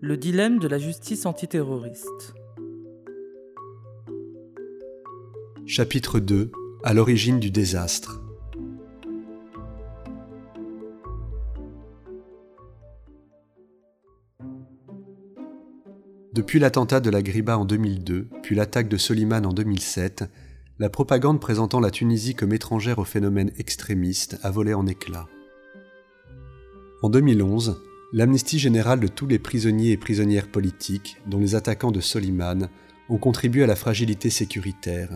Le dilemme de la justice antiterroriste. Chapitre 2 À l'origine du désastre. Depuis l'attentat de la Griba en 2002, puis l'attaque de Soliman en 2007, la propagande présentant la Tunisie comme étrangère au phénomène extrémiste a volé en éclats. En 2011, l'amnistie générale de tous les prisonniers et prisonnières politiques, dont les attaquants de Soliman, ont contribué à la fragilité sécuritaire.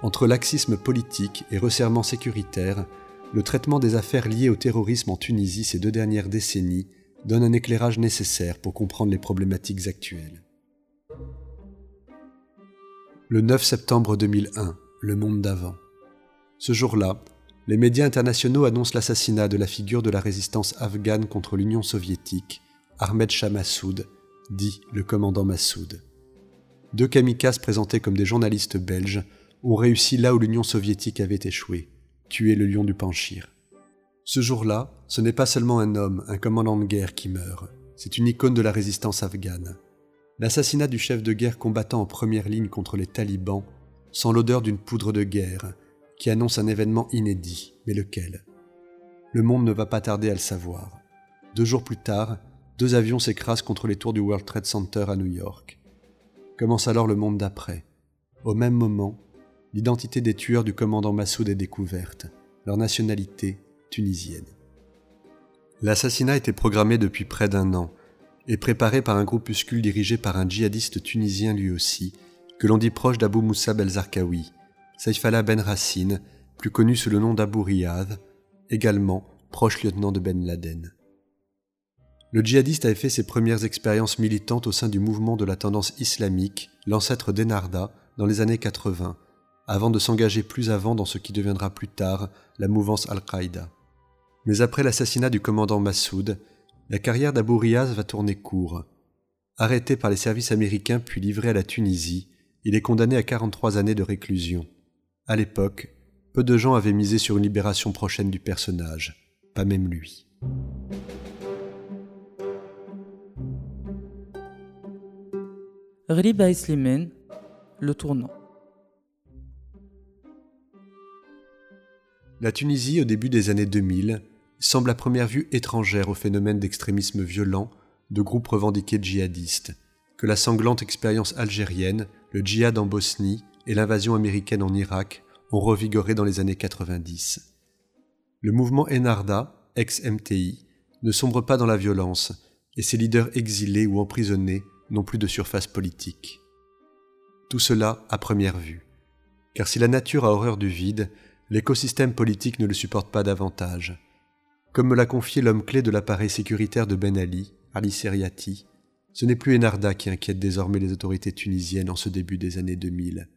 Entre laxisme politique et resserrement sécuritaire, le traitement des affaires liées au terrorisme en Tunisie ces deux dernières décennies donne un éclairage nécessaire pour comprendre les problématiques actuelles. Le 9 septembre 2001, le monde d'avant. Ce jour-là, les médias internationaux annoncent l'assassinat de la figure de la résistance afghane contre l'Union soviétique, Ahmed Shah Massoud, dit le commandant Massoud. Deux kamikazes présentés comme des journalistes belges ont réussi là où l'Union soviétique avait échoué, tuer le lion du Panchir. Ce jour-là, ce n'est pas seulement un homme, un commandant de guerre qui meurt, c'est une icône de la résistance afghane. L'assassinat du chef de guerre combattant en première ligne contre les talibans sent l'odeur d'une poudre de guerre, qui annonce un événement inédit, mais lequel? Le monde ne va pas tarder à le savoir. Deux jours plus tard, deux avions s'écrasent contre les tours du World Trade Center à New York. Commence alors le monde d'après. Au même moment, l'identité des tueurs du commandant Massoud est découverte, leur nationalité tunisienne. L'assassinat était programmé depuis près d'un an et préparé par un groupuscule dirigé par un djihadiste tunisien lui aussi, que l'on dit proche d'Abu Moussa Belzarkawi, Saïfallah Ben Racine, plus connu sous le nom d'Abu Riyad, également proche lieutenant de Ben Laden. Le djihadiste avait fait ses premières expériences militantes au sein du mouvement de la tendance islamique, l'ancêtre d'Enarda, dans les années 80, avant de s'engager plus avant dans ce qui deviendra plus tard la mouvance Al-Qaïda. Mais après l'assassinat du commandant Massoud, la carrière d'Abu Riyad va tourner court. Arrêté par les services américains puis livré à la Tunisie, il est condamné à 43 années de réclusion. À l'époque, peu de gens avaient misé sur une libération prochaine du personnage, pas même lui. Riba Slimane, le tournant. La Tunisie, au début des années 2000, semble à première vue étrangère au phénomène d'extrémisme violent de groupes revendiqués djihadistes, que la sanglante expérience algérienne, le djihad en Bosnie et l'invasion américaine en Irak ont revigoré dans les années 90. Le mouvement Enarda, ex-MTI, ne sombre pas dans la violence, et ses leaders exilés ou emprisonnés n'ont plus de surface politique. Tout cela à première vue. Car si la nature a horreur du vide, l'écosystème politique ne le supporte pas davantage. Comme me l'a confié l'homme clé de l'appareil sécuritaire de Ben Ali, Ali Seriati, ce n'est plus Enarda qui inquiète désormais les autorités tunisiennes en ce début des années 2000.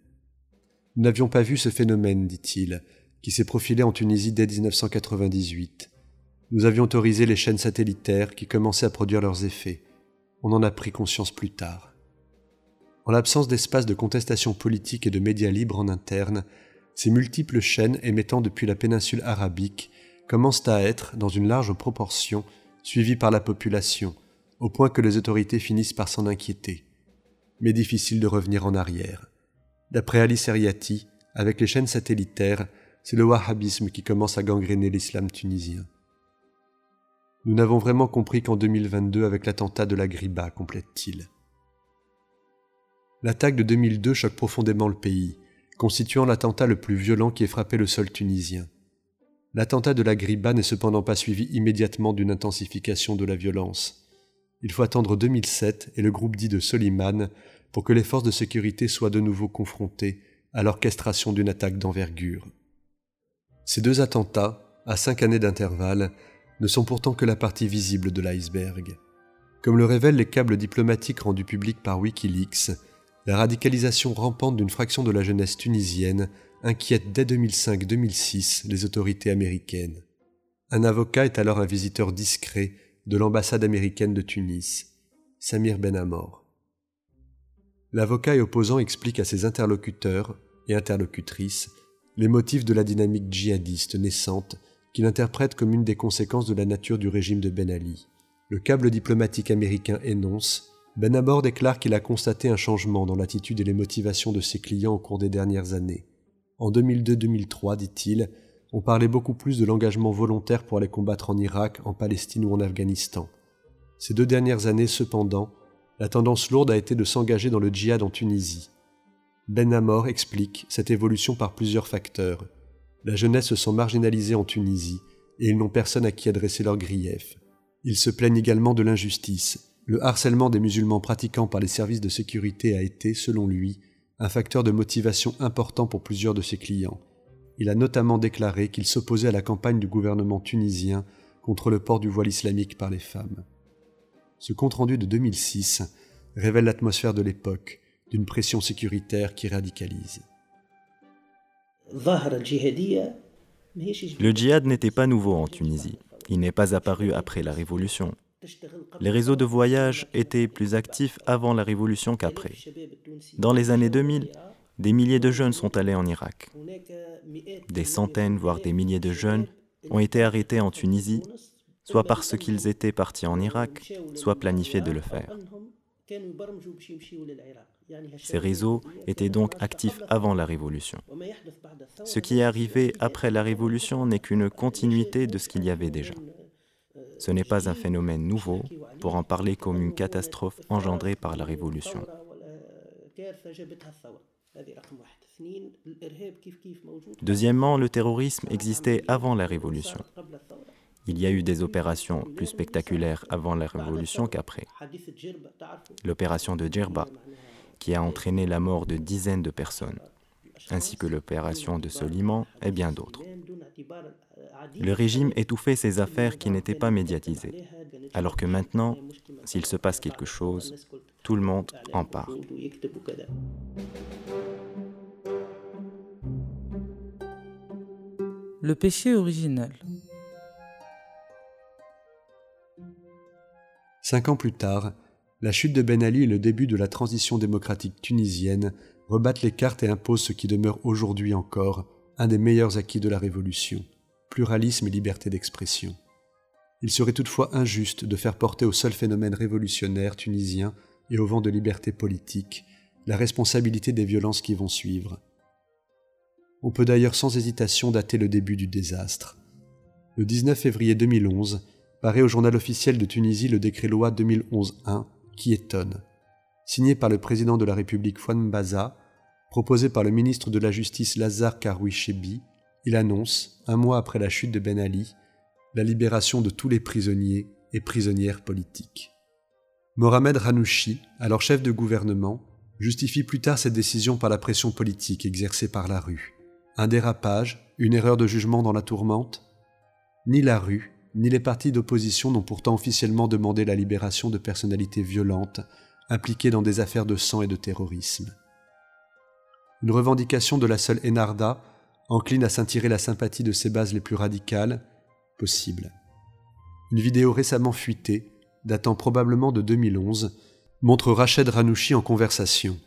Nous n'avions pas vu ce phénomène, dit-il, qui s'est profilé en Tunisie dès 1998. Nous avions autorisé les chaînes satellitaires qui commençaient à produire leurs effets. On en a pris conscience plus tard. En l'absence d'espace de contestation politique et de médias libres en interne, ces multiples chaînes émettant depuis la péninsule arabique commencent à être, dans une large proportion, suivies par la population, au point que les autorités finissent par s'en inquiéter. Mais difficile de revenir en arrière. D'après Ali Seriati, avec les chaînes satellitaires, c'est le wahhabisme qui commence à gangréner l'islam tunisien. Nous n'avons vraiment compris qu'en 2022 avec l'attentat de la Griba, complète-t-il. L'attaque de 2002 choque profondément le pays, constituant l'attentat le plus violent qui ait frappé le sol tunisien. L'attentat de la Griba n'est cependant pas suivi immédiatement d'une intensification de la violence. Il faut attendre 2007 et le groupe dit de Soliman pour que les forces de sécurité soient de nouveau confrontées à l'orchestration d'une attaque d'envergure. Ces deux attentats, à cinq années d'intervalle, ne sont pourtant que la partie visible de l'iceberg. Comme le révèlent les câbles diplomatiques rendus publics par Wikileaks, la radicalisation rampante d'une fraction de la jeunesse tunisienne inquiète dès 2005-2006 les autorités américaines. Un avocat est alors un visiteur discret de l'ambassade américaine de Tunis, Samir Benamor. L'avocat et opposant explique à ses interlocuteurs et interlocutrices les motifs de la dynamique djihadiste naissante qu'il interprète comme une des conséquences de la nature du régime de Ben Ali. Le câble diplomatique américain énonce Ben Abor déclare qu'il a constaté un changement dans l'attitude et les motivations de ses clients au cours des dernières années. En 2002-2003, dit-il, on parlait beaucoup plus de l'engagement volontaire pour aller combattre en Irak, en Palestine ou en Afghanistan. Ces deux dernières années, cependant, la tendance lourde a été de s'engager dans le djihad en Tunisie. Ben Amor explique cette évolution par plusieurs facteurs. La jeunesse se sent marginalisée en Tunisie et ils n'ont personne à qui adresser leurs griefs. Ils se plaignent également de l'injustice. Le harcèlement des musulmans pratiquants par les services de sécurité a été, selon lui, un facteur de motivation important pour plusieurs de ses clients. Il a notamment déclaré qu'il s'opposait à la campagne du gouvernement tunisien contre le port du voile islamique par les femmes. Ce compte-rendu de 2006 révèle l'atmosphère de l'époque, d'une pression sécuritaire qui radicalise. Le djihad n'était pas nouveau en Tunisie. Il n'est pas apparu après la révolution. Les réseaux de voyage étaient plus actifs avant la révolution qu'après. Dans les années 2000, des milliers de jeunes sont allés en Irak. Des centaines, voire des milliers de jeunes ont été arrêtés en Tunisie, soit parce qu'ils étaient partis en Irak, soit planifiés de le faire. Ces réseaux étaient donc actifs avant la Révolution. Ce qui est arrivé après la Révolution n'est qu'une continuité de ce qu'il y avait déjà. Ce n'est pas un phénomène nouveau pour en parler comme une catastrophe engendrée par la Révolution. Deuxièmement, le terrorisme existait avant la Révolution. Il y a eu des opérations plus spectaculaires avant la Révolution qu'après. L'opération de Djerba, qui a entraîné la mort de dizaines de personnes, ainsi que l'opération de Soliman et bien d'autres. Le régime étouffait ces affaires qui n'étaient pas médiatisées, alors que maintenant, s'il se passe quelque chose, tout le monde en parle. Le péché originel. Cinq ans plus tard, la chute de Ben Ali et le début de la transition démocratique tunisienne rebattent les cartes et imposent ce qui demeure aujourd'hui encore un des meilleurs acquis de la Révolution, pluralisme et liberté d'expression. Il serait toutefois injuste de faire porter au seul phénomène révolutionnaire tunisien et au vent de liberté politique la responsabilité des violences qui vont suivre. On peut d'ailleurs sans hésitation dater le début du désastre. Le 19 février 2011 paraît au journal officiel de Tunisie le décret loi 2011-1 qui étonne. Signé par le président de la République Fouane Baza, proposé par le ministre de la Justice Lazare Karoui Chebi, il annonce, un mois après la chute de Ben Ali, la libération de tous les prisonniers et prisonnières politiques. Mohamed Ranouchi, alors chef de gouvernement, justifie plus tard cette décision par la pression politique exercée par la rue. Un dérapage, une erreur de jugement dans la tourmente? Ni la rue, ni les partis d'opposition n'ont pourtant officiellement demandé la libération de personnalités violentes impliquées dans des affaires de sang et de terrorisme. Une revendication de la seule Enarda, encline à s'intirer la sympathie de ses bases les plus radicales, possible. Une vidéo récemment fuitée, datant probablement de 2011, montre Rached Ranouchi en conversation,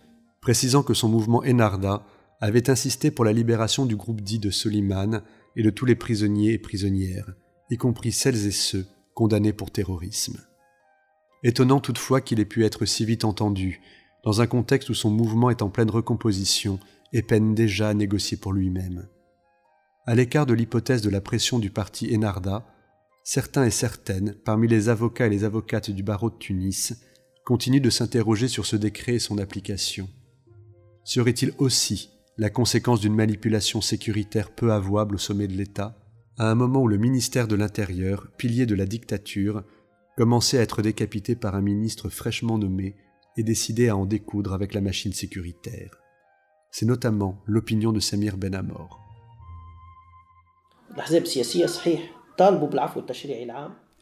précisant que son mouvement Enarda avait insisté pour la libération du groupe dit de Soliman et de tous les prisonniers et prisonnières, y compris celles et ceux condamnés pour terrorisme. Étonnant toutefois qu'il ait pu être si vite entendu, dans un contexte où son mouvement est en pleine recomposition et peine déjà à négocier pour lui-même. À l'écart de l'hypothèse de la pression du parti Enarda, certains et certaines, parmi les avocats et les avocates du barreau de Tunis, continuent de s'interroger sur ce décret et son application. Serait-il aussi la conséquence d'une manipulation sécuritaire peu avouable au sommet de l'État? À un moment où le ministère de l'Intérieur, pilier de la dictature, commençait à être décapité par un ministre fraîchement nommé et décidé à en découdre avec la machine sécuritaire. C'est notamment l'opinion de Samir Benamor.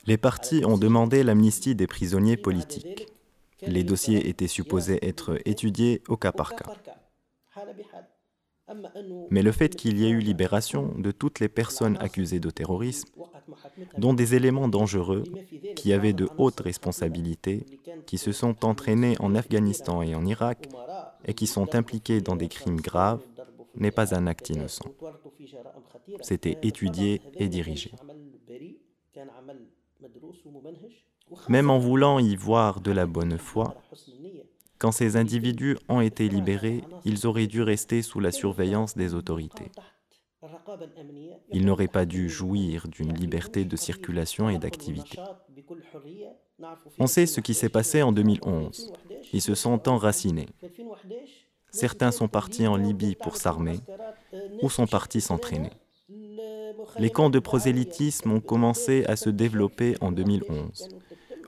Les partis ont demandé l'amnistie des prisonniers politiques. Les dossiers étaient supposés être étudiés au cas par cas. Mais le fait qu'il y ait eu libération de toutes les personnes accusées de terrorisme, dont des éléments dangereux qui avaient de hautes responsabilités, qui se sont entraînés en Afghanistan et en Irak et qui sont impliqués dans des crimes graves, n'est pas un acte innocent. c'était étudié et dirigé. Même en voulant y voir de la bonne foi, quand ces individus ont été libérés, ils auraient dû rester sous la surveillance des autorités. Ils n'auraient pas dû jouir d'une liberté de circulation et d'activité. On sait ce qui s'est passé en 2011. Ils se sont enracinés. Certains sont partis en Libye pour s'armer ou sont partis s'entraîner. Les camps de prosélytisme ont commencé à se développer en 2011,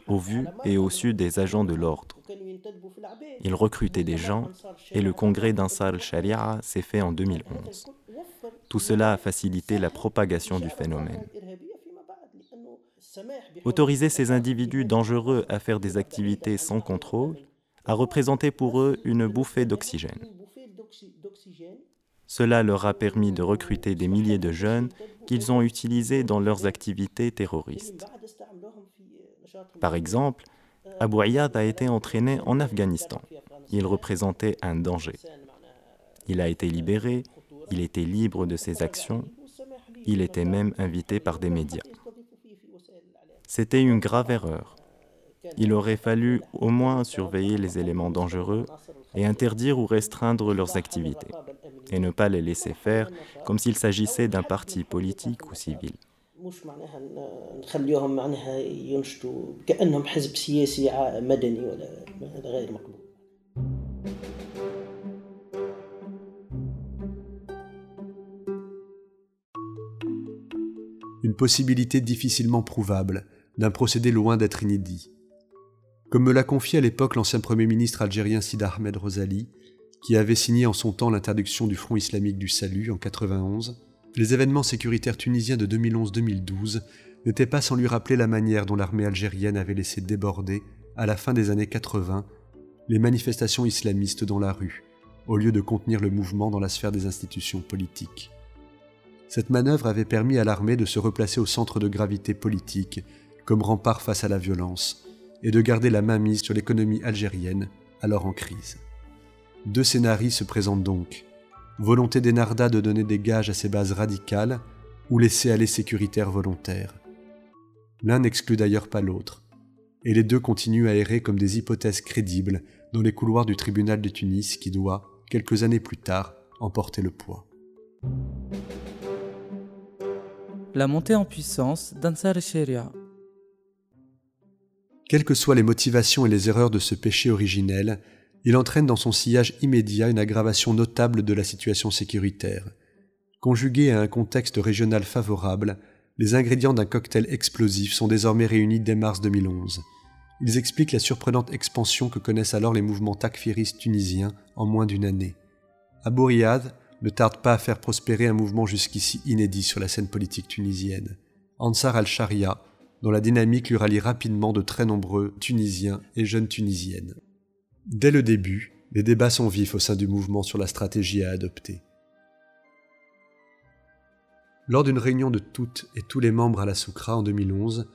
au vu et au su des agents de l'ordre. Ils recrutaient des gens et le congrès d'Ansar al-Sharia s'est fait en 2011. Tout cela a facilité la propagation du phénomène. Autoriser ces individus dangereux à faire des activités sans contrôle a représenté pour eux une bouffée d'oxygène. Cela leur a permis de recruter des milliers de jeunes qu'ils ont utilisés dans leurs activités terroristes. Par exemple, Abu Ayyad a été entraîné en Afghanistan. Il représentait un danger. Il a été libéré, il était libre de ses actions, il était même invité par des médias. C'était une grave erreur. Il aurait fallu au moins surveiller les éléments dangereux et interdire ou restreindre leurs activités, et ne pas les laisser faire comme s'il s'agissait d'un parti politique ou civil. Une possibilité difficilement prouvable d'un procédé loin d'être inédit. Comme me l'a confié à l'époque l'ancien Premier ministre algérien Sid Ahmed Rosali, qui avait signé en son temps l'interdiction du Front islamique du Salut en 91, les événements sécuritaires tunisiens de 2011-2012 n'étaient pas sans lui rappeler la manière dont l'armée algérienne avait laissé déborder, à la fin des années 80, les manifestations islamistes dans la rue, au lieu de contenir le mouvement dans la sphère des institutions politiques. Cette manœuvre avait permis à l'armée de se replacer au centre de gravité politique comme rempart face à la violence, et de garder la main mise sur l'économie algérienne, alors en crise. Deux scénarios se présentent donc. Volonté des Narda de donner des gages à ses bases radicales, ou laisser aller sécuritaire volontaire. L'un n'exclut d'ailleurs pas l'autre, et les deux continuent à errer comme des hypothèses crédibles dans les couloirs du tribunal de Tunis qui doit, quelques années plus tard, emporter le poids. La montée en puissance d'Ansar Sharia quelles que soient les motivations et les erreurs de ce péché originel, il entraîne dans son sillage immédiat une aggravation notable de la situation sécuritaire. Conjugué à un contexte régional favorable, les ingrédients d'un cocktail explosif sont désormais réunis dès mars 2011. Ils expliquent la surprenante expansion que connaissent alors les mouvements takfiristes tunisiens en moins d'une année. Abu Riyad ne tarde pas à faire prospérer un mouvement jusqu'ici inédit sur la scène politique tunisienne. Ansar al-Sharia, dont la dynamique lui rallie rapidement de très nombreux Tunisiens et jeunes Tunisiennes. Dès le début, les débats sont vifs au sein du mouvement sur la stratégie à adopter. Lors d'une réunion de toutes et tous les membres à la Soukra en 2011,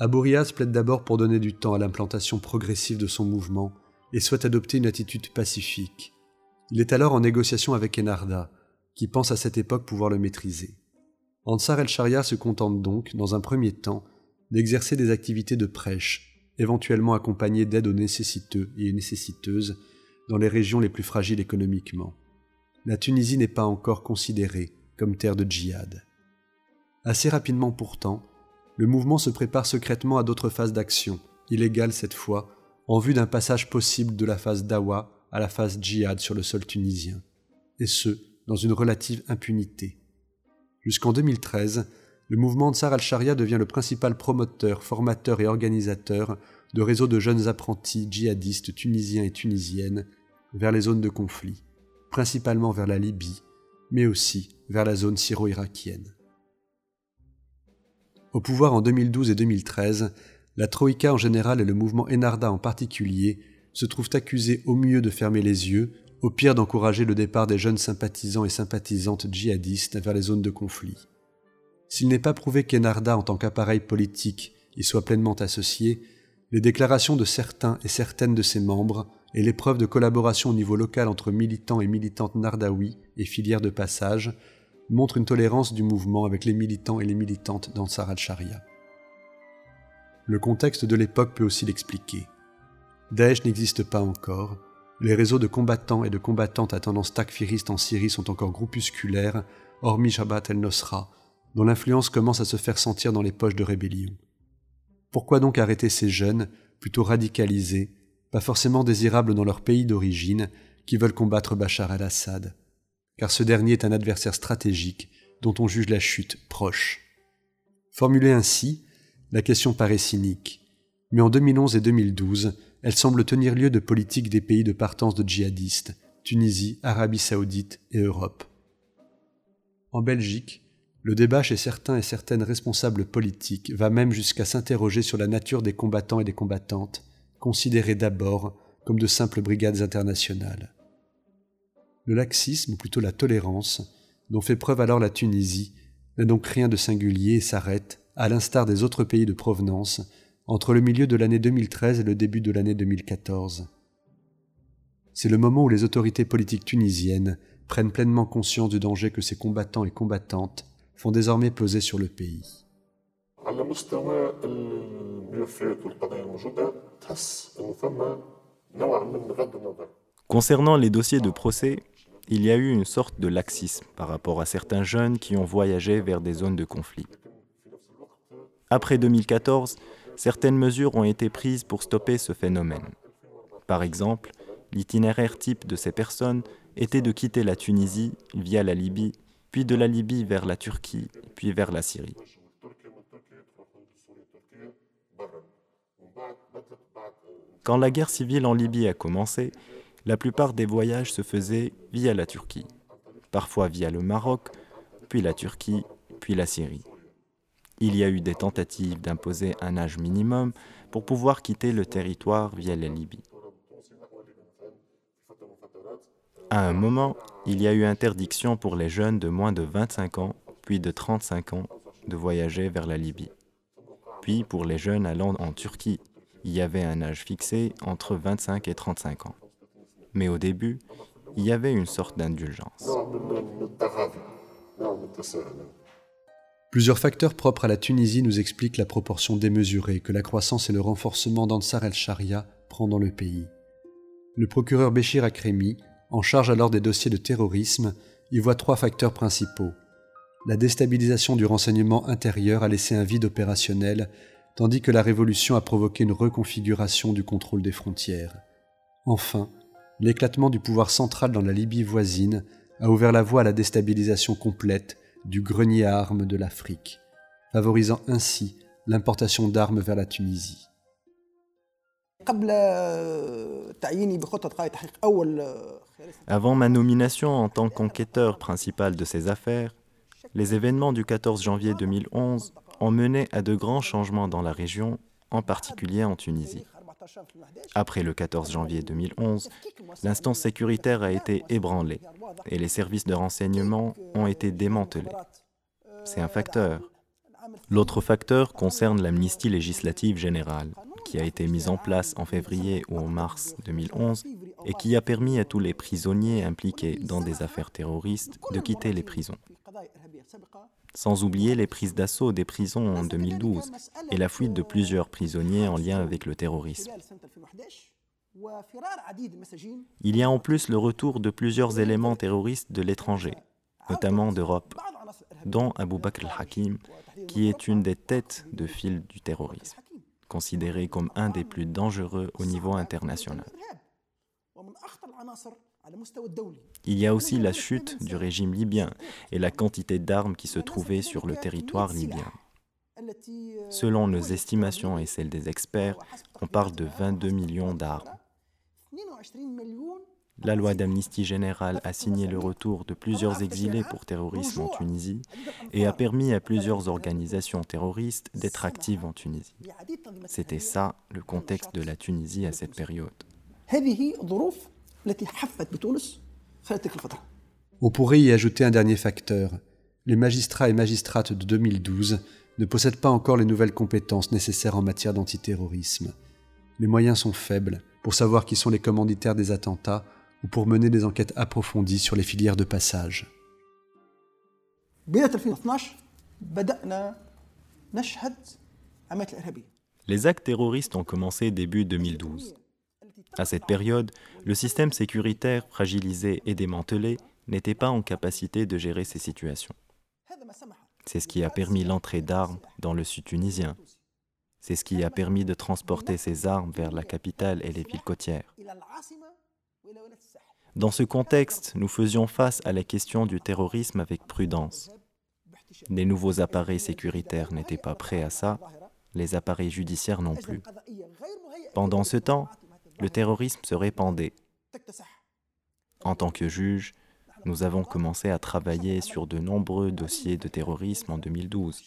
Abourias plaide d'abord pour donner du temps à l'implantation progressive de son mouvement et souhaite adopter une attitude pacifique. Il est alors en négociation avec Enarda, qui pense à cette époque pouvoir le maîtriser. Ansar el-Sharia se contente donc, dans un premier temps, d'exercer des activités de prêche, éventuellement accompagnées d'aide aux nécessiteux et nécessiteuses dans les régions les plus fragiles économiquement. La Tunisie n'est pas encore considérée comme terre de djihad. Assez rapidement pourtant, le mouvement se prépare secrètement à d'autres phases d'action, illégales cette fois, en vue d'un passage possible de la phase dawa à la phase djihad sur le sol tunisien, et ce, dans une relative impunité. Jusqu'en 2013, le mouvement Tsar al-Sharia devient le principal promoteur, formateur et organisateur de réseaux de jeunes apprentis djihadistes tunisiens et tunisiennes vers les zones de conflit, principalement vers la Libye, mais aussi vers la zone syro-irakienne. Au pouvoir en 2012 et 2013, la Troïka en général et le mouvement Enarda en particulier se trouvent accusés au mieux de fermer les yeux, au pire d'encourager le départ des jeunes sympathisants et sympathisantes djihadistes vers les zones de conflit. S'il n'est pas prouvé qu'Enarda en tant qu'appareil politique y soit pleinement associé, les déclarations de certains et certaines de ses membres et les preuves de collaboration au niveau local entre militants et militantes nardaouis et filières de passage montre une tolérance du mouvement avec les militants et les militantes d'Ansar al-Sharia. Le contexte de l'époque peut aussi l'expliquer. Daesh n'existe pas encore, les réseaux de combattants et de combattantes à tendance takfiriste en Syrie sont encore groupusculaires, hormis Jabhat el-Nosra, dont l'influence commence à se faire sentir dans les poches de rébellion. Pourquoi donc arrêter ces jeunes, plutôt radicalisés, pas forcément désirables dans leur pays d'origine, qui veulent combattre Bachar al-Assad Car ce dernier est un adversaire stratégique dont on juge la chute proche. Formulée ainsi, la question paraît cynique. Mais en 2011 et 2012, elle semble tenir lieu de politique des pays de partance de djihadistes, Tunisie, Arabie saoudite et Europe. En Belgique, le débat chez certains et certaines responsables politiques va même jusqu'à s'interroger sur la nature des combattants et des combattantes, considérés d'abord comme de simples brigades internationales. Le laxisme, ou plutôt la tolérance, dont fait preuve alors la Tunisie, n'a donc rien de singulier et s'arrête, à l'instar des autres pays de provenance, entre le milieu de l'année 2013 et le début de l'année 2014. C'est le moment où les autorités politiques tunisiennes prennent pleinement conscience du danger que ces combattants et combattantes font désormais peser sur le pays. Concernant les dossiers de procès, il y a eu une sorte de laxisme par rapport à certains jeunes qui ont voyagé vers des zones de conflit. Après 2014, certaines mesures ont été prises pour stopper ce phénomène. Par exemple, l'itinéraire type de ces personnes était de quitter la Tunisie via la Libye, puis de la Libye vers la Turquie, puis vers la Syrie. Quand la guerre civile en Libye a commencé, la plupart des voyages se faisaient via la Turquie, parfois via le Maroc, puis la Turquie, puis la Syrie. Il y a eu des tentatives d'imposer un âge minimum pour pouvoir quitter le territoire via la Libye. À un moment, il y a eu interdiction pour les jeunes de moins de 25 ans, puis de 35 ans, de voyager vers la Libye. Puis pour les jeunes allant en Turquie, il y avait un âge fixé entre 25 et 35 ans. Mais au début, il y avait une sorte d'indulgence. Plusieurs facteurs propres à la Tunisie nous expliquent la proportion démesurée que la croissance et le renforcement d'Ansar el-Sharia prend dans le pays. Le procureur Béchir Akremi, en charge alors des dossiers de terrorisme, y voit trois facteurs principaux. La déstabilisation du renseignement intérieur a laissé un vide opérationnel, tandis que la révolution a provoqué une reconfiguration du contrôle des frontières. Enfin, l'éclatement du pouvoir central dans la Libye voisine a ouvert la voie à la déstabilisation complète du grenier à armes de l'Afrique, favorisant ainsi l'importation d'armes vers la Tunisie. Avant ma nomination en tant qu'enquêteur principal de ces affaires, les événements du 14 janvier 2011 ont mené à de grands changements dans la région, en particulier en Tunisie. Après le 14 janvier 2011, l'instance sécuritaire a été ébranlée et les services de renseignement ont été démantelés. C'est un facteur. L'autre facteur concerne l'amnistie législative générale, qui a été mise en place en février ou en mars 2011 et qui a permis à tous les prisonniers impliqués dans des affaires terroristes de quitter les prisons. Sans oublier les prises d'assaut des prisons en 2012 et la fuite de plusieurs prisonniers en lien avec le terrorisme. Il y a en plus le retour de plusieurs éléments terroristes de l'étranger, notamment d'Europe, dont Abu Bakr al-Hakim, qui est une des têtes de file du terrorisme, considéré comme un des plus dangereux au niveau international. Il y a aussi la chute du régime libyen et la quantité d'armes qui se trouvaient sur le territoire libyen. Selon nos estimations et celles des experts, on parle de 22 millions d'armes. La loi d'amnistie générale a signé le retour de plusieurs exilés pour terrorisme en Tunisie et a permis à plusieurs organisations terroristes d'être actives en Tunisie. C'était ça le contexte de la Tunisie à cette période. On pourrait y ajouter un dernier facteur. Les magistrats et magistrates de 2012 ne possèdent pas encore les nouvelles compétences nécessaires en matière d'antiterrorisme. Les moyens sont faibles pour savoir qui sont les commanditaires des attentats ou pour mener des enquêtes approfondies sur les filières de passage. Les actes terroristes ont commencé début 2012. À cette période, le système sécuritaire fragilisé et démantelé n'était pas en capacité de gérer ces situations. C'est ce qui a permis l'entrée d'armes dans le sud tunisien. C'est ce qui a permis de transporter ces armes vers la capitale et les villes côtières. Dans ce contexte, nous faisions face à la question du terrorisme avec prudence. Les nouveaux appareils sécuritaires n'étaient pas prêts à ça, les appareils judiciaires non plus. Pendant ce temps, le terrorisme se répandait. En tant que juge, nous avons commencé à travailler sur de nombreux dossiers de terrorisme en 2012.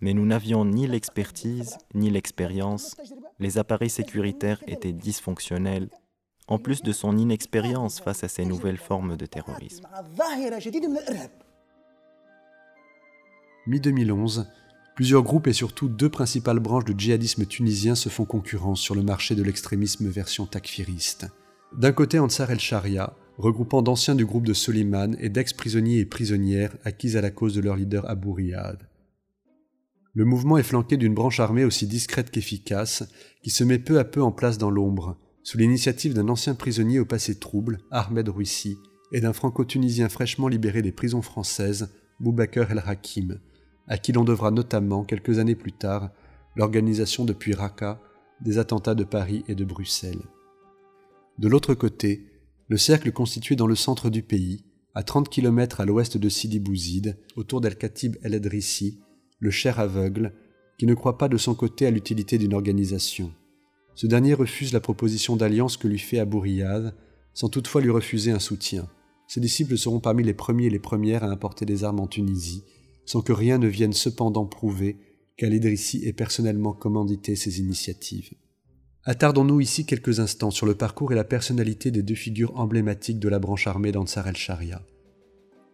Mais nous n'avions ni l'expertise ni l'expérience. Les appareils sécuritaires étaient dysfonctionnels en plus de son inexpérience face à ces nouvelles formes de terrorisme. Mi-2011, plusieurs groupes et surtout deux principales branches de djihadisme tunisien se font concurrence sur le marché de l'extrémisme version takfiriste. D'un côté, Ansar el-Sharia, regroupant d'anciens du groupe de Soliman et d'ex-prisonniers et prisonnières acquis à la cause de leur leader Abu Riyad. Le mouvement est flanqué d'une branche armée aussi discrète qu'efficace, qui se met peu à peu en place dans l'ombre, sous l'initiative d'un ancien prisonnier au passé trouble, Ahmed Rouissi, et d'un franco-tunisien fraîchement libéré des prisons françaises, Boubaker el-Hakim, à qui l'on devra notamment, quelques années plus tard, l'organisation depuis Raqqa des attentats de Paris et de Bruxelles. De l'autre côté, le cercle constitué dans le centre du pays, à 30 km à l'ouest de Sidi Bouzid, autour d'Al-Khatib el-Adrissi, le cher aveugle, qui ne croit pas de son côté à l'utilité d'une organisation. Ce dernier refuse la proposition d'alliance que lui fait Abou Riyad, sans toutefois lui refuser un soutien. Ses disciples seront parmi les premiers et les premières à importer des armes en Tunisie, sans que rien ne vienne cependant prouver qu'Al-Idrissi ait personnellement commandité ces initiatives. Attardons-nous ici quelques instants sur le parcours et la personnalité des deux figures emblématiques de la branche armée d'Ansar el-Sharia.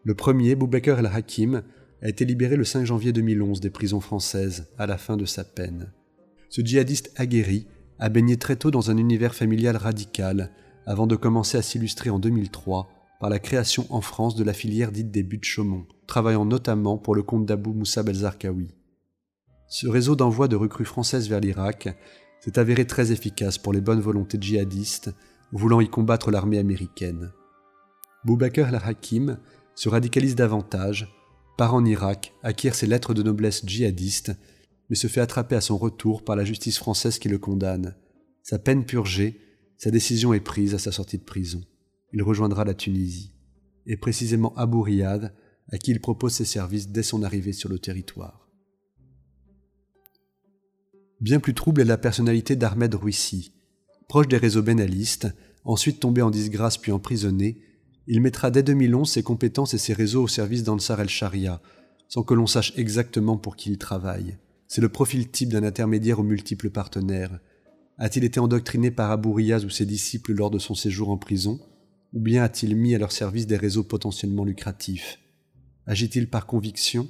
Le premier, Boubaker el-Hakim, a été libéré le 5 janvier 2011 des prisons françaises, à la fin de sa peine. Ce djihadiste aguerri a baigné très tôt dans un univers familial radical, avant de commencer à s'illustrer en 2003 par la création en France de la filière dite des buts de Chaumont, travaillant notamment pour le compte d'Abou Moussa Belzarkawi. Ce réseau d'envoi de recrues françaises vers l'Irak s'est avéré très efficace pour les bonnes volontés djihadistes voulant y combattre l'armée américaine. Boubaker al-Hakim se radicalise davantage, part en Irak, acquiert ses lettres de noblesse djihadistes mais se fait attraper à son retour par la justice française qui le condamne. Sa peine purgée, sa décision est prise à sa sortie de prison. Il rejoindra la Tunisie, et précisément Abou Riyad, à qui il propose ses services dès son arrivée sur le territoire. Bien plus trouble est la personnalité d'Ahmed Rouissi. Proche des réseaux bénalistes, ensuite tombé en disgrâce puis emprisonné, il mettra dès 2011 ses compétences et ses réseaux au service d'Ansar el-Sharia, sans que l'on sache exactement pour qui il travaille. C'est le profil type d'un intermédiaire aux multiples partenaires. A-t-il été endoctriné par Abou Riyaz ou ses disciples lors de son séjour en prison? Ou bien a-t-il mis à leur service des réseaux potentiellement lucratifs? Agit-il par conviction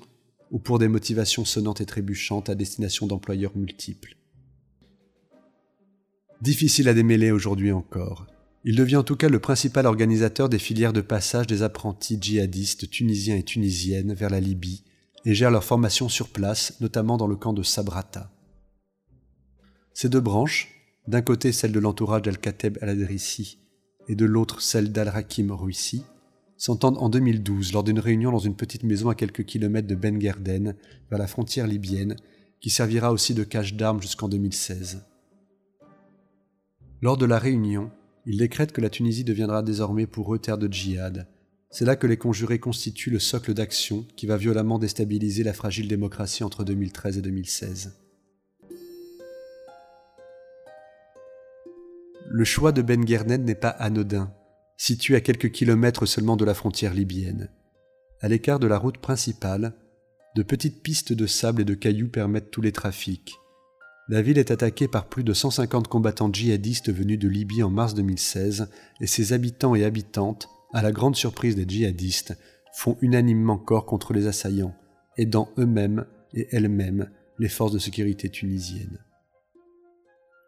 ou pour des motivations sonnantes et trébuchantes à destination d'employeurs multiples? Difficile à démêler aujourd'hui encore. Il devient en tout cas le principal organisateur des filières de passage des apprentis djihadistes tunisiens et tunisiennes vers la Libye et gèrent leur formation sur place, notamment dans le camp de Sabrata. Ces deux branches, d'un côté celle de l'entourage d'Al-Kateb al-Adrissi et de l'autre celle d'Al-Hakim Rouissi, s'entendent en 2012 lors d'une réunion dans une petite maison à quelques kilomètres de Ben Gerden, vers la frontière libyenne, qui servira aussi de cache d'armes jusqu'en 2016. Lors de la réunion, ils décrètent que la Tunisie deviendra désormais pour eux terre de djihad, c'est là que les conjurés constituent le socle d'action qui va violemment déstabiliser la fragile démocratie entre 2013 et 2016. Le choix de Ben Gerned n'est pas anodin, situé à quelques kilomètres seulement de la frontière libyenne. À l'écart de la route principale, de petites pistes de sable et de cailloux permettent tous les trafics. La ville est attaquée par plus de 150 combattants djihadistes venus de Libye en mars 2016 et ses habitants et habitantes à la grande surprise des djihadistes, font unanimement corps contre les assaillants, aidant eux-mêmes et elles-mêmes les forces de sécurité tunisiennes.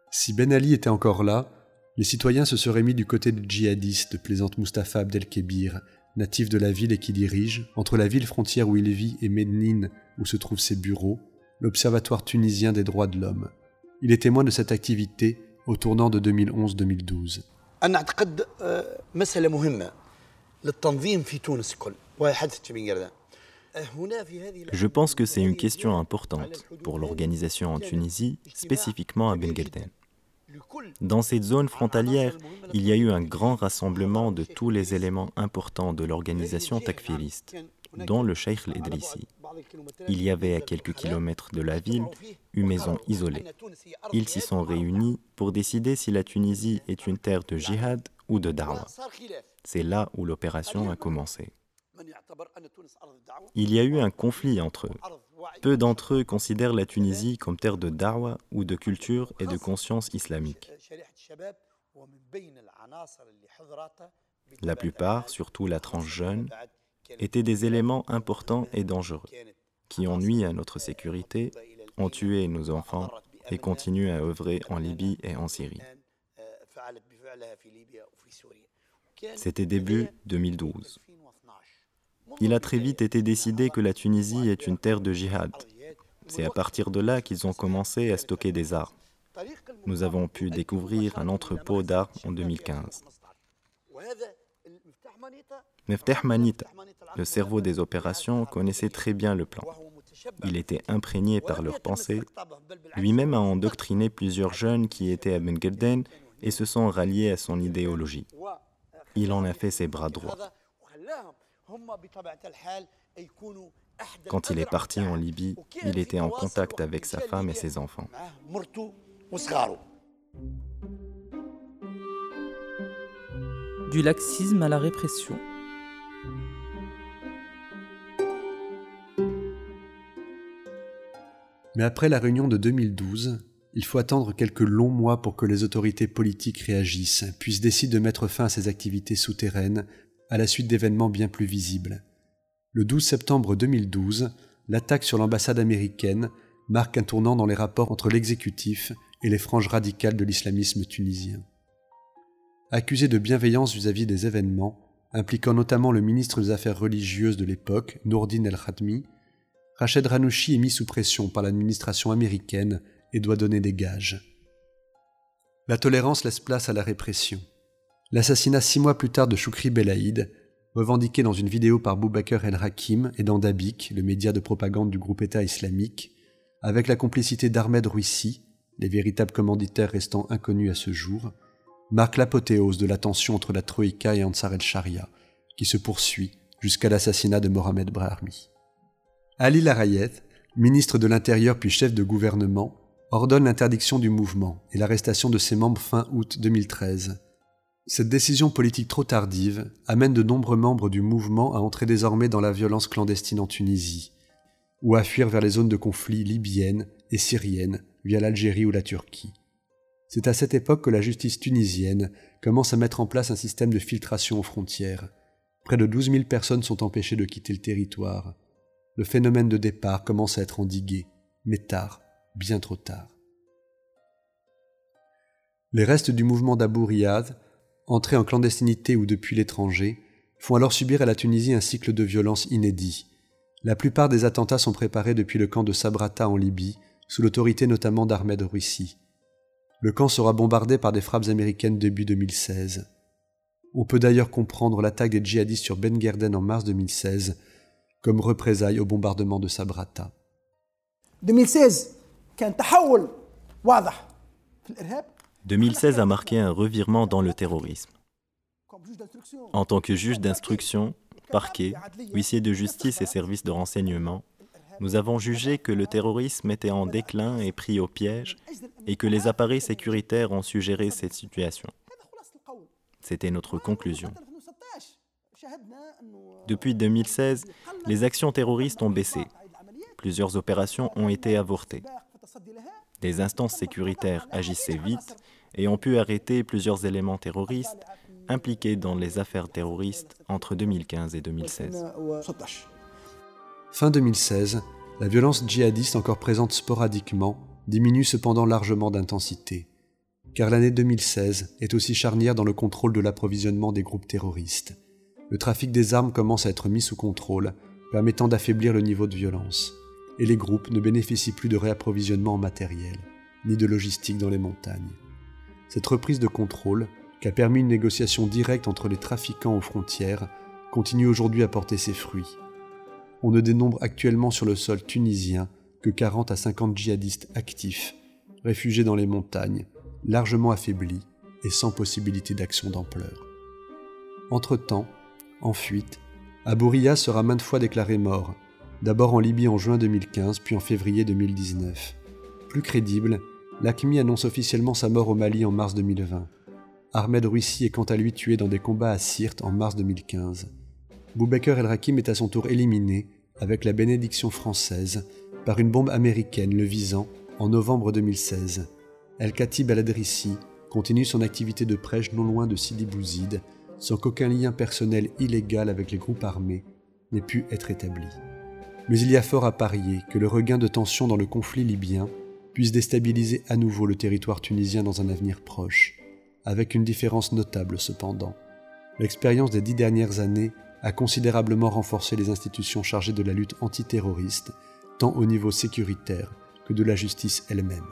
Si Ben Ali était encore là, les citoyens se seraient mis du côté des djihadistes, plaisante Mustapha Abdelkébir, natif de la ville et qui dirige, entre la ville frontière où il vit et Mednine où se trouvent ses bureaux, l'Observatoire tunisien des droits de l'homme. Il est témoin de cette activité au tournant de 2011-2012. Je pense que c'est une question importante pour l'organisation en Tunisie, spécifiquement à Benguelden. Dans cette zone frontalière, il y a eu un grand rassemblement de tous les éléments importants de l'organisation takfiriste, dont le Sheikh l'Idrissi. Il y avait à quelques kilomètres de la ville une maison isolée. Ils s'y sont réunis pour décider si la Tunisie est une terre de jihad ou de da'wah. C'est là où l'opération a commencé. Il y a eu un conflit entre eux. Peu d'entre eux considèrent la Tunisie comme terre de darwa ou de culture et de conscience islamique. La plupart, surtout la tranche jeune, étaient des éléments importants et dangereux, qui ont nui à notre sécurité, ont tué nos enfants et continuent à œuvrer en Libye et en Syrie. C'était début 2012 il a très vite été décidé que la Tunisie est une terre de djihad. C'est à partir de là qu'ils ont commencé à stocker des armes. Nous avons pu découvrir un entrepôt d'armes en 2015. Mefteh Manita, le cerveau des opérations, connaissait très bien le plan. Il était imprégné par leurs pensées. Lui-même a endoctriné plusieurs jeunes qui étaient à Ben et se sont ralliés à son idéologie. Il en a fait ses bras droits. Quand il est parti en Libye, il était en contact avec sa femme et ses enfants. Du laxisme à la répression. Mais après la réunion de 2012, il faut attendre quelques longs mois pour que les autorités politiques réagissent, puissent décider de mettre fin à ces activités souterraines à la suite d'événements bien plus visibles. Le 12 septembre 2012, l'attaque sur l'ambassade américaine marque un tournant dans les rapports entre l'exécutif et les franges radicales de l'islamisme tunisien. Accusé de bienveillance vis-à-vis des événements, impliquant notamment le ministre des Affaires religieuses de l'époque, Nourdin el-Khatmi, Rached Ranouchi est mis sous pression par l'administration américaine et doit donner des gages. La tolérance laisse place à la répression. L'assassinat six mois plus tard de Choukri Belaïd, revendiqué dans une vidéo par Boubaker el-Hakim et dans Dabik, le média de propagande du groupe État islamique, avec la complicité d'Ahmed Rouissi, les véritables commanditaires restant inconnus à ce jour, marque l'apothéose de la tension entre la Troïka et Ansar el-Sharia, qui se poursuit jusqu'à l'assassinat de Mohamed Brahmi. Ali Larayet, ministre de l'Intérieur puis chef de gouvernement, ordonne l'interdiction du mouvement et l'arrestation de ses membres fin août 2013, cette décision politique trop tardive amène de nombreux membres du mouvement à entrer désormais dans la violence clandestine en Tunisie, ou à fuir vers les zones de conflit libyennes et syriennes via l'Algérie ou la Turquie. C'est à cette époque que la justice tunisienne commence à mettre en place un système de filtration aux frontières. Près de 12 000 personnes sont empêchées de quitter le territoire. Le phénomène de départ commence à être endigué, mais tard, bien trop tard. Les restes du mouvement d'Abou Riyad entrés en clandestinité ou depuis l'étranger, font alors subir à la Tunisie un cycle de violence inédit. La plupart des attentats sont préparés depuis le camp de Sabrata en Libye, sous l'autorité notamment d'Ahmed Russi. Le camp sera bombardé par des frappes américaines début 2016. On peut d'ailleurs comprendre l'attaque des djihadistes sur Ben Gerden en mars 2016 comme représailles au bombardement de Sabrata. 2016 2016 a marqué un revirement dans le terrorisme. En tant que juge d'instruction, parquet, huissier de justice et service de renseignement, nous avons jugé que le terrorisme était en déclin et pris au piège et que les appareils sécuritaires ont suggéré cette situation. C'était notre conclusion. Depuis 2016, les actions terroristes ont baissé. Plusieurs opérations ont été avortées. Les instances sécuritaires agissaient vite et ont pu arrêter plusieurs éléments terroristes impliqués dans les affaires terroristes entre 2015 et 2016. Fin 2016, la violence djihadiste encore présente sporadiquement diminue cependant largement d'intensité, car l'année 2016 est aussi charnière dans le contrôle de l'approvisionnement des groupes terroristes. Le trafic des armes commence à être mis sous contrôle, permettant d'affaiblir le niveau de violence, et les groupes ne bénéficient plus de réapprovisionnement en matériel, ni de logistique dans les montagnes. Cette reprise de contrôle, qui a permis une négociation directe entre les trafiquants aux frontières, continue aujourd'hui à porter ses fruits. On ne dénombre actuellement sur le sol tunisien que 40 à 50 djihadistes actifs, réfugiés dans les montagnes, largement affaiblis et sans possibilité d'action d'ampleur. Entre-temps, en fuite, Abouria sera maintes fois déclaré mort, d'abord en Libye en juin 2015, puis en février 2019. Plus crédible, l'ACMI annonce officiellement sa mort au Mali en mars 2020. Ahmed Rouissi est quant à lui tué dans des combats à Sirte en mars 2015. Boubaker el-Rakim est à son tour éliminé, avec la bénédiction française, par une bombe américaine le visant en novembre 2016. El-Khatib al-Adrissi continue son activité de prêche non loin de Sidi Bouzid, sans qu'aucun lien personnel illégal avec les groupes armés n'ait pu être établi. Mais il y a fort à parier que le regain de tension dans le conflit libyen puisse déstabiliser à nouveau le territoire tunisien dans un avenir proche, avec une différence notable cependant. L'expérience des dix dernières années a considérablement renforcé les institutions chargées de la lutte antiterroriste, tant au niveau sécuritaire que de la justice elle-même.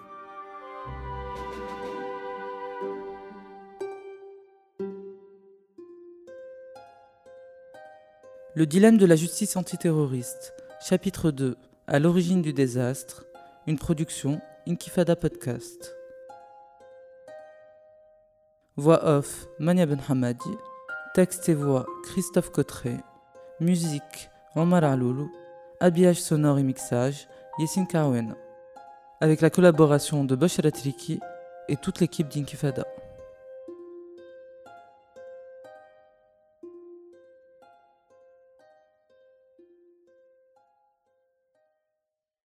Le dilemme de la justice antiterroriste, chapitre 2, à l'origine du désastre, une production Inkifada Podcast. Voix off Mania Ben Hamadi, texte et voix Christophe Cotteret, musique Omar Aloulou, habillage sonore et mixage Yessin Kawen, avec la collaboration de Bashar Atriki et toute l'équipe d'Inkifada.